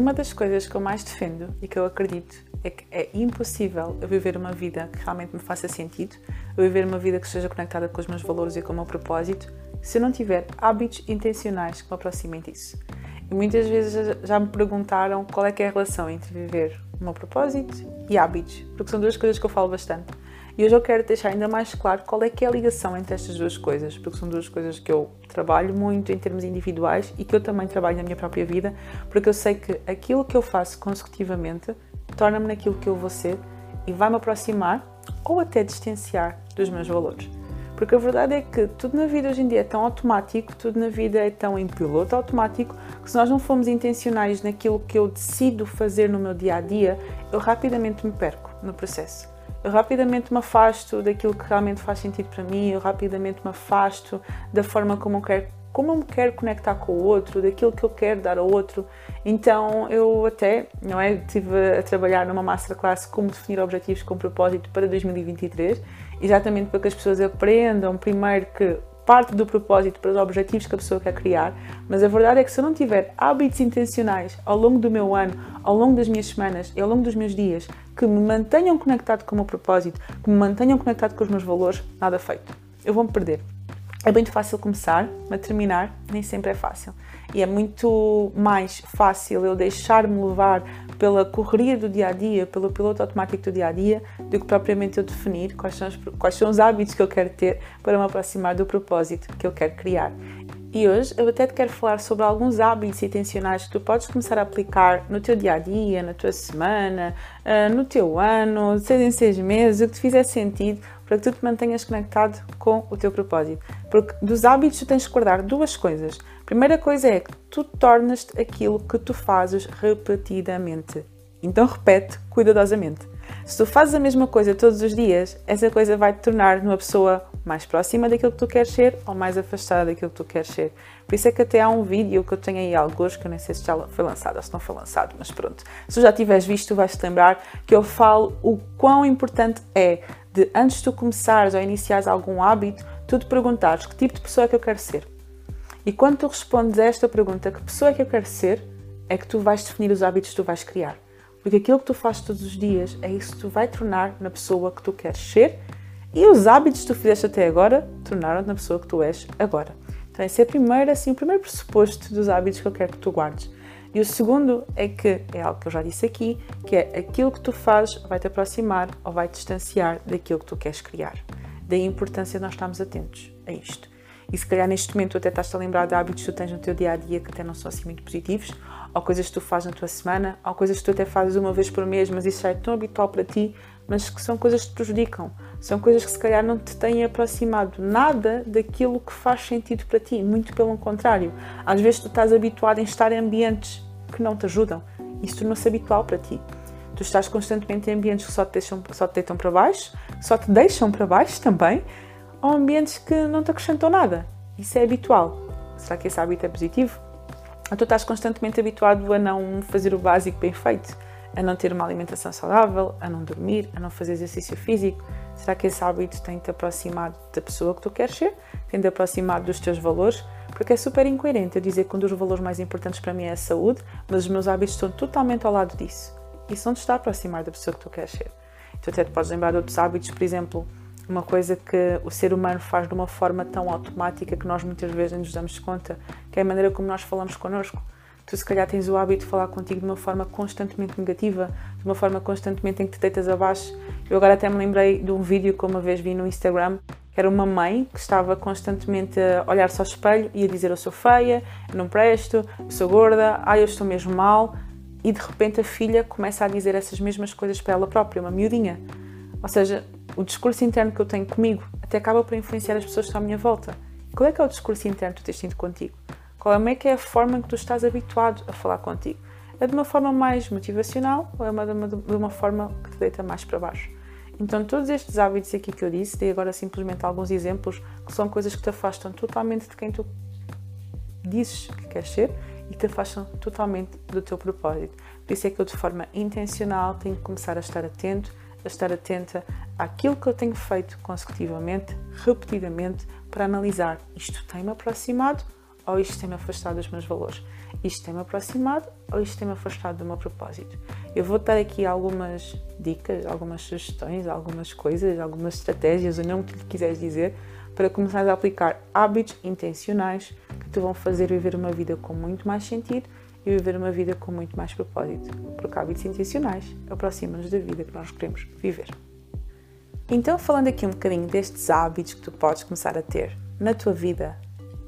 Uma das coisas que eu mais defendo e que eu acredito é que é impossível eu viver uma vida que realmente me faça sentido, eu viver uma vida que esteja conectada com os meus valores e com o meu propósito, se eu não tiver hábitos intencionais que me aproximem disso. E muitas vezes já me perguntaram qual é que é a relação entre viver o meu propósito e hábitos, porque são duas coisas que eu falo bastante. E hoje eu quero deixar ainda mais claro qual é que é a ligação entre estas duas coisas, porque são duas coisas que eu trabalho muito em termos individuais e que eu também trabalho na minha própria vida, porque eu sei que aquilo que eu faço consecutivamente torna-me naquilo que eu vou ser e vai-me aproximar ou até distanciar dos meus valores. Porque a verdade é que tudo na vida hoje em dia é tão automático, tudo na vida é tão em piloto automático, que se nós não formos intencionais naquilo que eu decido fazer no meu dia a dia, eu rapidamente me perco no processo eu rapidamente me afasto daquilo que realmente faz sentido para mim, eu rapidamente me afasto da forma como eu quero, como eu me quero conectar com o outro, daquilo que eu quero dar ao outro. Então eu até, não é, estive a trabalhar numa masterclass como definir objetivos com propósito para 2023, exatamente para que as pessoas aprendam primeiro que parte do propósito para os objetivos que a pessoa quer criar, mas a verdade é que se eu não tiver hábitos intencionais ao longo do meu ano, ao longo das minhas semanas e ao longo dos meus dias que me mantenham conectado com o meu propósito, que me mantenham conectado com os meus valores, nada feito. Eu vou-me perder. É muito fácil começar, mas terminar nem sempre é fácil. E é muito mais fácil eu deixar-me levar pela correria do dia a dia, pelo piloto automático do dia a dia, do que propriamente eu definir quais são, os, quais são os hábitos que eu quero ter para me aproximar do propósito que eu quero criar. E hoje eu até te quero falar sobre alguns hábitos intencionais que tu podes começar a aplicar no teu dia a dia, na tua semana, ah, no teu ano, seis em seis meses, o que te fizer sentido para que tu te mantenhas conectado com o teu propósito. Porque dos hábitos tu tens que guardar duas coisas. A primeira coisa é que tu tornas-te aquilo que tu fazes repetidamente. Então repete cuidadosamente. Se tu fazes a mesma coisa todos os dias, essa coisa vai te tornar uma pessoa mais próxima daquilo que tu queres ser ou mais afastada daquilo que tu queres ser. Por isso é que até há um vídeo que eu tenho aí alguns, que eu nem sei se já foi lançado ou se não foi lançado, mas pronto. Se tu já tiveres visto, tu vais te lembrar que eu falo o quão importante é de antes de tu começares ou iniciares algum hábito, tu te perguntares que tipo de pessoa é que eu quero ser. E quando tu respondes a esta pergunta, que pessoa é que eu quero ser, é que tu vais definir os hábitos que tu vais criar. Porque aquilo que tu fazes todos os dias é isso que tu vai tornar na pessoa que tu queres ser e os hábitos que tu fizeste até agora tornaram-te na pessoa que tu és agora. Então, esse é primeiro, assim, o primeiro pressuposto dos hábitos que eu quero que tu guardes. E o segundo é que, é algo que eu já disse aqui, que é aquilo que tu fazes vai te aproximar ou vai te distanciar daquilo que tu queres criar. Daí a importância de nós estarmos atentos a isto. E se calhar neste momento tu até estás a lembrar de hábitos que tu tens no teu dia a dia que até não são assim muito positivos, ou coisas que tu fazes na tua semana, ou coisas que tu até fazes uma vez por mês, mas isso já é tão habitual para ti, mas que são coisas que te prejudicam. São coisas que se calhar não te têm aproximado nada daquilo que faz sentido para ti, muito pelo contrário. Às vezes tu estás habituado em estar em ambientes que não te ajudam. Isso tornou-se habitual para ti. Tu estás constantemente em ambientes que só te, deixam, só te deitam para baixo, só te deixam para baixo também, ou ambientes que não te acrescentam nada. Isso é habitual. Será que esse hábito é positivo? Ou tu estás constantemente habituado a não fazer o básico bem feito, a não ter uma alimentação saudável, a não dormir, a não fazer exercício físico? Será que esse hábito tem-te aproximado da pessoa que tu queres ser? Tem-te aproximado dos teus valores? Porque é super incoerente eu dizer que um dos valores mais importantes para mim é a saúde, mas os meus hábitos estão totalmente ao lado disso. Isso não te está a aproximar da pessoa que tu queres ser. Tu até te podes lembrar de outros hábitos, por exemplo, uma coisa que o ser humano faz de uma forma tão automática que nós muitas vezes não nos damos conta, que é a maneira como nós falamos connosco. Tu se calhar tens o hábito de falar contigo de uma forma constantemente negativa, de uma forma constantemente em que te deitas abaixo. Eu agora até me lembrei de um vídeo que uma vez vi no Instagram, que era uma mãe que estava constantemente a olhar-se ao espelho e a dizer eu sou feia, eu não presto, eu sou gorda, ai eu estou mesmo mal, e de repente a filha começa a dizer essas mesmas coisas para ela própria, uma miudinha. Ou seja, o discurso interno que eu tenho comigo até acaba por influenciar as pessoas que estão à minha volta. Qual é que é o discurso interno que tu tens tido contigo? Qual é que é a forma que tu estás habituado a falar contigo? É de uma forma mais motivacional ou é uma, de, uma, de uma forma que te deita mais para baixo? Então, todos estes hábitos aqui que eu disse, dei agora simplesmente alguns exemplos que são coisas que te afastam totalmente de quem tu dizes que queres ser e te afastam totalmente do teu propósito. Por isso é que eu, de forma intencional, tenho que começar a estar atento a estar atenta àquilo que eu tenho feito consecutivamente, repetidamente, para analisar isto tem-me aproximado ou isto tem-me afastado dos meus valores? Isto tem-me aproximado ou isto tem-me afastado do meu propósito? Eu vou dar aqui algumas dicas, algumas sugestões, algumas coisas, algumas estratégias, o nome que lhe quiseres dizer, para começar a aplicar hábitos intencionais que te vão fazer viver uma vida com muito mais sentido e viver uma vida com muito mais propósito, porque hábitos intencionais aproximam-nos da vida que nós queremos viver. Então, falando aqui um bocadinho destes hábitos que tu podes começar a ter na tua vida,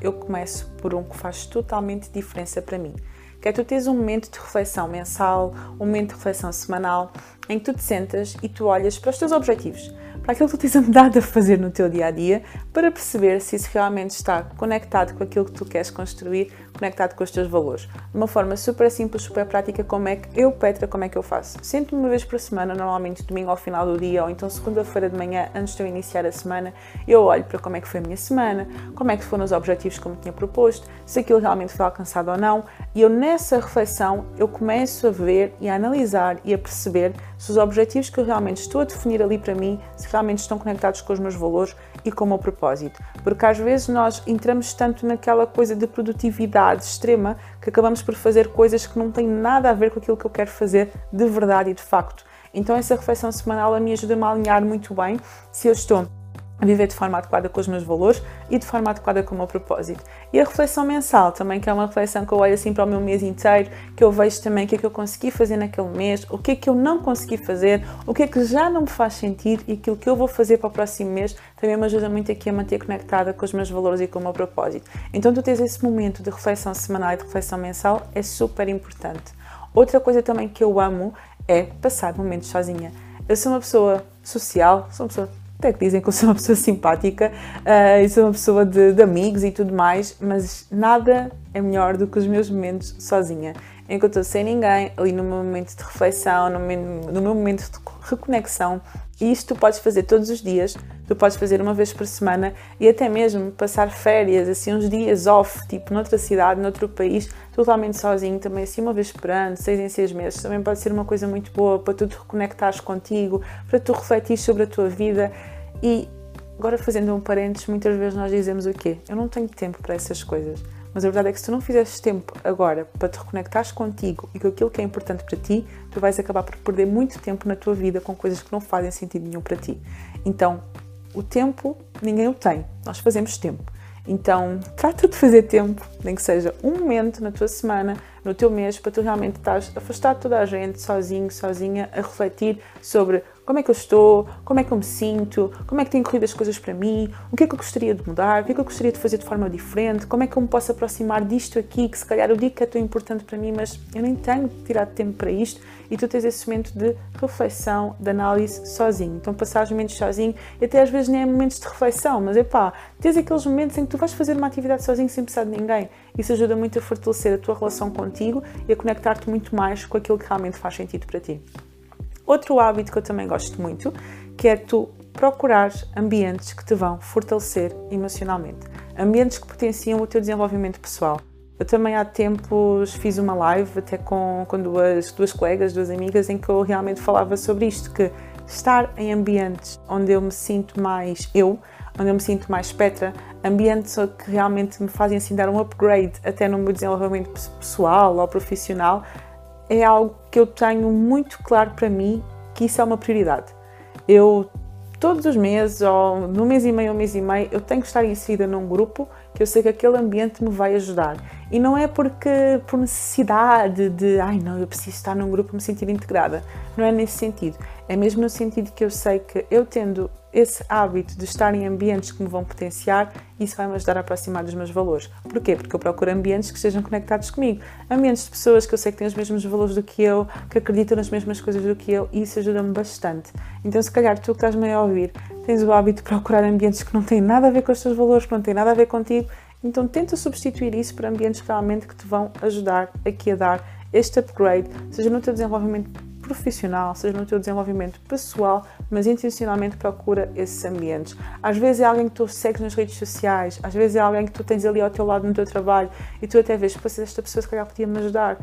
eu começo por um que faz totalmente diferença para mim, que é tu teres um momento de reflexão mensal, um momento de reflexão semanal, em que tu te sentas e tu olhas para os teus objetivos, para aquilo que tu tens andado a fazer no teu dia a dia, para perceber se isso realmente está conectado com aquilo que tu queres construir, conectado com os teus valores. De uma forma super simples, super prática, como é que eu, Petra, como é que eu faço? Sento-me uma vez por semana, normalmente domingo ao final do dia, ou então segunda-feira de manhã, antes de eu iniciar a semana, eu olho para como é que foi a minha semana, como é que foram os objetivos que eu me tinha proposto, se aquilo realmente foi alcançado ou não, e eu nessa reflexão, eu começo a ver e a analisar e a perceber se os objetivos que eu realmente estou a definir ali para mim, se realmente estão conectados com os meus valores e com o propósito. Porque às vezes nós entramos tanto naquela coisa de produtividade extrema que acabamos por fazer coisas que não têm nada a ver com aquilo que eu quero fazer de verdade e de facto. Então essa reflexão semanal a me ajuda-me a alinhar muito bem se eu estou viver de forma adequada com os meus valores e de forma adequada com o meu propósito. E a reflexão mensal também, que é uma reflexão que eu olho assim para o meu mês inteiro, que eu vejo também o que é que eu consegui fazer naquele mês, o que é que eu não consegui fazer, o que é que já não me faz sentido e aquilo que eu vou fazer para o próximo mês também me ajuda muito aqui a manter conectada com os meus valores e com o meu propósito. Então tu tens esse momento de reflexão semanal e de reflexão mensal é super importante. Outra coisa também que eu amo é passar momentos sozinha. Eu sou uma pessoa social, sou uma pessoa até que dizem que eu sou uma pessoa simpática uh, e sou uma pessoa de, de, amigos e tudo mais, mas nada é melhor do que os meus momentos sozinha. Eu estou sem ninguém, ali no meu momento de reflexão, no meu, no meu momento de reconexão. E isto tu podes fazer todos os dias, tu podes fazer uma vez por semana e até mesmo passar férias, assim, uns dias off, tipo noutra cidade, noutro país, totalmente sozinho, também assim uma vez por ano, seis em seis meses, também pode ser uma coisa muito boa para tu te reconectares contigo, para tu refletir sobre a tua vida e agora fazendo um parênteses, muitas vezes nós dizemos o quê? Eu não tenho tempo para essas coisas. Mas a verdade é que se tu não fizeres tempo agora para te reconectares contigo e com aquilo que é importante para ti, tu vais acabar por perder muito tempo na tua vida com coisas que não fazem sentido nenhum para ti. Então, o tempo ninguém o tem, nós fazemos tempo. Então, trata de fazer tempo, nem que seja um momento na tua semana, no teu mês, para tu realmente estás afastado de toda a gente, sozinho, sozinha, a refletir sobre como é que eu estou, como é que eu me sinto, como é que têm corrido as coisas para mim, o que é que eu gostaria de mudar, o que é que eu gostaria de fazer de forma diferente, como é que eu me posso aproximar disto aqui, que se calhar eu digo que é tão importante para mim, mas eu nem tenho tirado tempo para isto, e tu tens esse momento de reflexão, de análise sozinho. Então, passar os momentos sozinho, e até às vezes nem é momentos de reflexão, mas é pá, tens aqueles momentos em que tu vais fazer uma atividade sozinho sem precisar de ninguém. Isso ajuda muito a fortalecer a tua relação contigo e a conectar-te muito mais com aquilo que realmente faz sentido para ti. Outro hábito que eu também gosto muito, que é tu procurar ambientes que te vão fortalecer emocionalmente, ambientes que potenciam o teu desenvolvimento pessoal. Eu também há tempos fiz uma live até com, com duas, duas colegas, duas amigas, em que eu realmente falava sobre isto, que estar em ambientes onde eu me sinto mais eu, onde eu me sinto mais Petra, ambientes que realmente me fazem assim dar um upgrade até no meu desenvolvimento pessoal ou profissional, é algo que eu tenho muito claro para mim que isso é uma prioridade. Eu todos os meses, ou no mês e meio ou mês e meio, eu tenho que estar inserida num grupo que eu sei que aquele ambiente me vai ajudar. E não é porque por necessidade de, ai não, eu preciso estar num grupo me sentir integrada. Não é nesse sentido. É mesmo no sentido que eu sei que eu tendo esse hábito de estar em ambientes que me vão potenciar, isso vai me ajudar a aproximar dos meus valores. Porquê? Porque eu procuro ambientes que estejam conectados comigo. Ambientes de pessoas que eu sei que têm os mesmos valores do que eu, que acreditam nas mesmas coisas do que eu, e isso ajuda-me bastante. Então, se calhar tu que estás-me a ouvir, tens o hábito de procurar ambientes que não têm nada a ver com os teus valores, que não têm nada a ver contigo, então tenta substituir isso por ambientes realmente que te vão ajudar aqui a dar este upgrade, seja no teu desenvolvimento profissional, seja no teu desenvolvimento pessoal, mas intencionalmente procura esses ambientes. Às vezes é alguém que tu segues nas redes sociais, às vezes é alguém que tu tens ali ao teu lado no teu trabalho e tu até vês, esta pessoa se calhar podia me ajudar.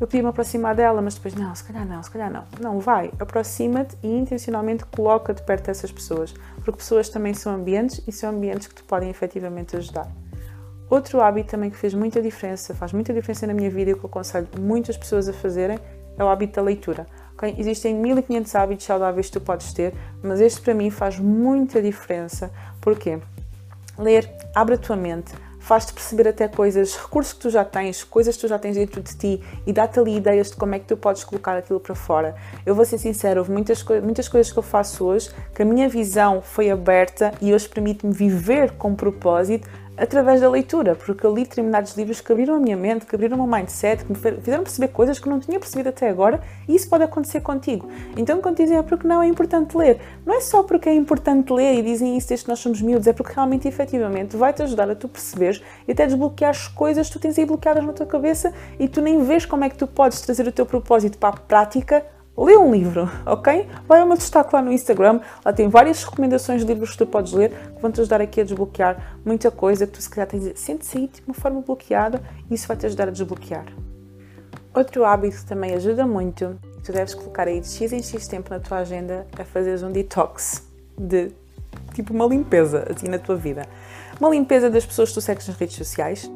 Eu podia me aproximar dela, mas depois, não, se calhar não, se calhar não. Não, vai, aproxima-te e intencionalmente coloca-te perto dessas pessoas, porque pessoas também são ambientes e são ambientes que te podem efetivamente ajudar. Outro hábito também que fez muita diferença, faz muita diferença na minha vida e que eu aconselho muitas pessoas a fazerem, é o hábito da leitura. Okay? Existem 1500 hábitos saudáveis que tu podes ter, mas este para mim faz muita diferença. Porquê? Ler abre a tua mente, faz-te perceber até coisas, recursos que tu já tens, coisas que tu já tens dentro de ti e dá-te ali ideias de como é que tu podes colocar aquilo para fora. Eu vou ser sincera, houve muitas, muitas coisas que eu faço hoje que a minha visão foi aberta e hoje permite-me viver com propósito através da leitura, porque eu li determinados livros que abriram a minha mente, que abriram o meu mindset, que me fizeram perceber coisas que não tinha percebido até agora e isso pode acontecer contigo. Então, quando dizem é porque não é importante ler, não é só porque é importante ler e dizem isso desde que nós somos miúdos, é porque realmente, efetivamente, vai-te ajudar a tu perceberes e até desbloquear as coisas que tu tens aí bloqueadas na tua cabeça e tu nem vês como é que tu podes trazer o teu propósito para a prática lê um livro, ok? Vai ao meu destaque lá no Instagram, lá tem várias recomendações de livros que tu podes ler que vão te ajudar aqui a desbloquear muita coisa que tu se calhar tens de sente-se aí de uma forma bloqueada e isso vai te ajudar a desbloquear. Outro hábito que também ajuda muito, tu deves colocar aí de X em X tempo na tua agenda, é fazeres um detox de tipo uma limpeza assim na tua vida. Uma limpeza das pessoas que tu segues nas redes sociais,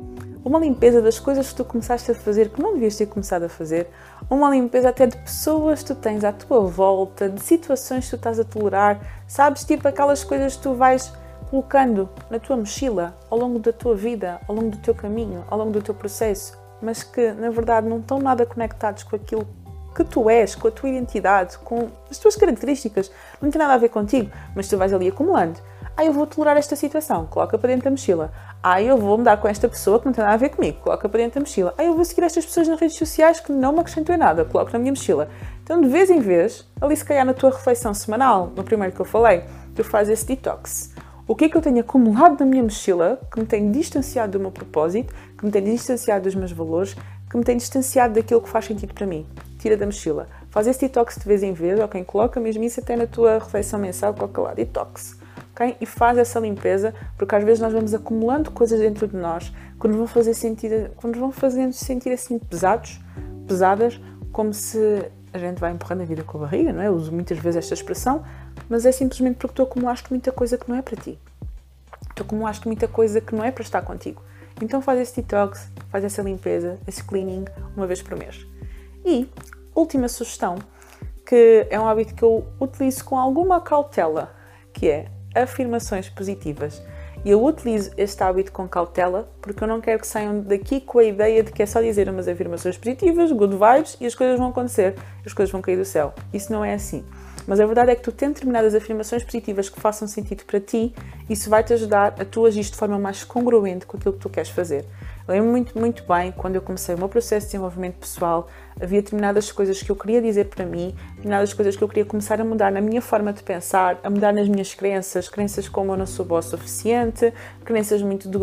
uma limpeza das coisas que tu começaste a fazer que não devias ter começado a fazer, uma limpeza até de pessoas que tu tens à tua volta, de situações que tu estás a tolerar, sabes? Tipo aquelas coisas que tu vais colocando na tua mochila ao longo da tua vida, ao longo do teu caminho, ao longo do teu processo, mas que na verdade não estão nada conectados com aquilo que tu és, com a tua identidade, com as tuas características. Não tem nada a ver contigo, mas tu vais ali acumulando. Ah, eu vou tolerar esta situação, coloca para dentro da mochila. Ah, eu vou mudar com esta pessoa que não tem nada a ver comigo, coloca para dentro da mochila. Ah, eu vou seguir estas pessoas nas redes sociais que não me acrescentam em nada, coloco na minha mochila. Então, de vez em vez, ali se calhar na tua reflexão semanal, no primeiro que eu falei, tu fazes esse detox. O que é que eu tenho acumulado na minha mochila que me tem distanciado do meu propósito, que me tem distanciado dos meus valores, que me tem distanciado daquilo que faz sentido para mim? Tira da mochila. Faz esse detox de vez em vez, quem coloca mesmo isso até na tua reflexão mensal, coloca lá, detox okay? E faz essa limpeza, porque às vezes nós vamos acumulando coisas dentro de nós que nos vão fazer sentir, que nos vão fazendo sentir assim pesados, pesadas, como se a gente vai empurrando a vida com a barriga, não é? Eu uso muitas vezes esta expressão, mas é simplesmente porque tu acumulaste muita coisa que não é para ti. Tu acumulaste muita coisa que não é para estar contigo. Então faz esse detox, faz essa limpeza, esse cleaning uma vez por mês. E última sugestão, que é um hábito que eu utilizo com alguma cautela, que é afirmações positivas. E eu utilizo este hábito com cautela porque eu não quero que saiam daqui com a ideia de que é só dizer umas afirmações positivas, good vibes e as coisas vão acontecer, as coisas vão cair do céu. Isso não é assim. Mas a verdade é que tu tendo determinadas afirmações positivas que façam sentido para ti, isso vai te ajudar a tu agir de forma mais congruente com aquilo que tu queres fazer. Lembro-me muito, muito bem quando eu comecei o meu processo de desenvolvimento pessoal, havia determinadas coisas que eu queria dizer para mim, determinadas coisas que eu queria começar a mudar na minha forma de pensar, a mudar nas minhas crenças, crenças como eu não sou boa o suficiente, crenças muito de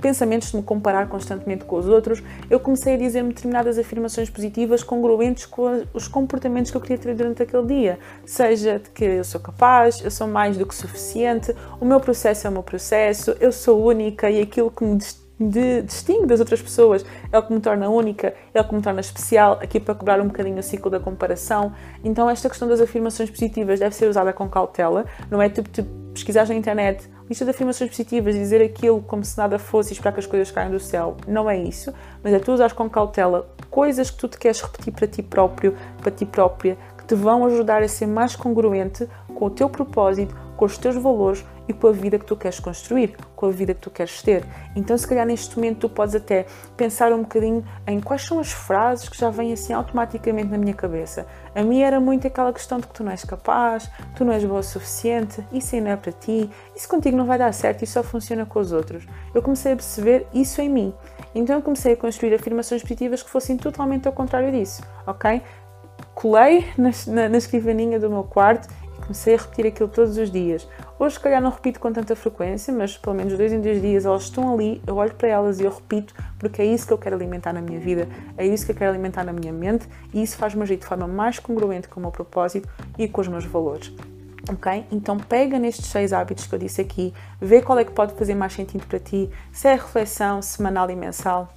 pensamentos de me comparar constantemente com os outros. Eu comecei a dizer-me determinadas afirmações positivas congruentes com os comportamentos que eu queria ter durante aquele dia, seja de que eu sou capaz, eu sou mais do que suficiente, o meu processo é o meu processo, eu sou única e aquilo que me de distingue das outras pessoas, é o que me torna única, é o que me torna especial, aqui para quebrar um bocadinho o ciclo da comparação. Então, esta questão das afirmações positivas deve ser usada com cautela, não é tipo, tipo pesquisares na internet lista de afirmações positivas e dizer aquilo como se nada fosse e esperar que as coisas caiam do céu. Não é isso, mas é tu usares com cautela coisas que tu te queres repetir para ti próprio, para ti própria, que te vão ajudar a ser mais congruente com o teu propósito, com os teus valores e com a vida que tu queres construir, com a vida que tu queres ter. Então, se calhar neste momento tu podes até pensar um bocadinho em quais são as frases que já vêm assim automaticamente na minha cabeça. A minha era muito aquela questão de que tu não és capaz, tu não és boa o suficiente, isso aí não é para ti, isso contigo não vai dar certo, isso só funciona com os outros. Eu comecei a perceber isso em mim. Então eu comecei a construir afirmações positivas que fossem totalmente ao contrário disso, ok? Colei na, na, na escrivaninha do meu quarto Comecei a repetir aquilo todos os dias. Hoje, se calhar, não repito com tanta frequência, mas pelo menos dois em dois dias elas estão ali, eu olho para elas e eu repito, porque é isso que eu quero alimentar na minha vida, é isso que eu quero alimentar na minha mente e isso faz-me agir de forma mais congruente com o meu propósito e com os meus valores. Ok? Então pega nestes seis hábitos que eu disse aqui, vê qual é que pode fazer mais sentido para ti, se é reflexão semanal e mensal,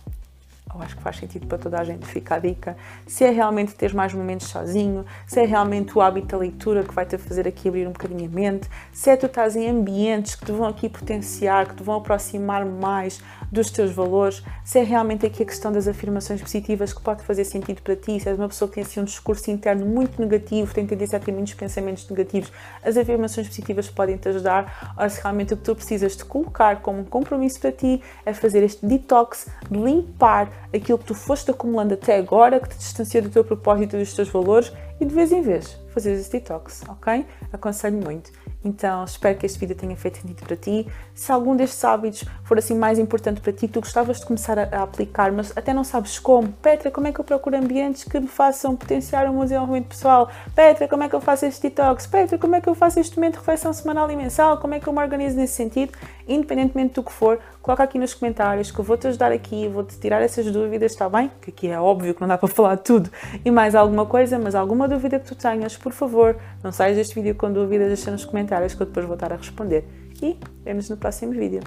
eu acho que faz sentido para toda a gente, fica a dica. Se é realmente ter mais momentos sozinho, se é realmente o hábito da leitura que vai-te fazer aqui abrir um bocadinho a mente, se é tu estás em ambientes que te vão aqui potenciar, que te vão aproximar mais dos teus valores, se é realmente aqui a questão das afirmações positivas que pode fazer sentido para ti, se és uma pessoa que tem assim um discurso interno muito negativo, tem tendência a ter muitos pensamentos negativos, as afirmações positivas podem te ajudar, ou se realmente o que tu precisas de colocar como um compromisso para ti é fazer este detox, de limpar aquilo que tu foste acumulando até agora, que te distancia do teu propósito e dos teus valores e de vez em vez fazer esse detox, ok? Aconselho muito. Então, espero que este vídeo tenha feito sentido para ti. Se algum destes hábitos for assim mais importante para ti, tu gostavas de começar a, a, aplicar, mas até não sabes como. Petra, como é que eu procuro ambientes que me façam potenciar o meu desenvolvimento pessoal? Petra, como é que eu faço este detox? Petra, como é que eu faço este momento de reflexão semanal e mensal? Como é que eu me organizo nesse sentido? Independentemente do que for, coloca aqui nos comentários que eu vou-te ajudar aqui, vou-te tirar essas dúvidas, está bem? Que aqui é óbvio que não dá para falar tudo e mais alguma coisa, mas alguma dúvida que tu tenhas, por favor, não saias deste vídeo com dúvidas, deixa nos comentários que eu depois vou estar a responder. E vemos no próximo vídeo.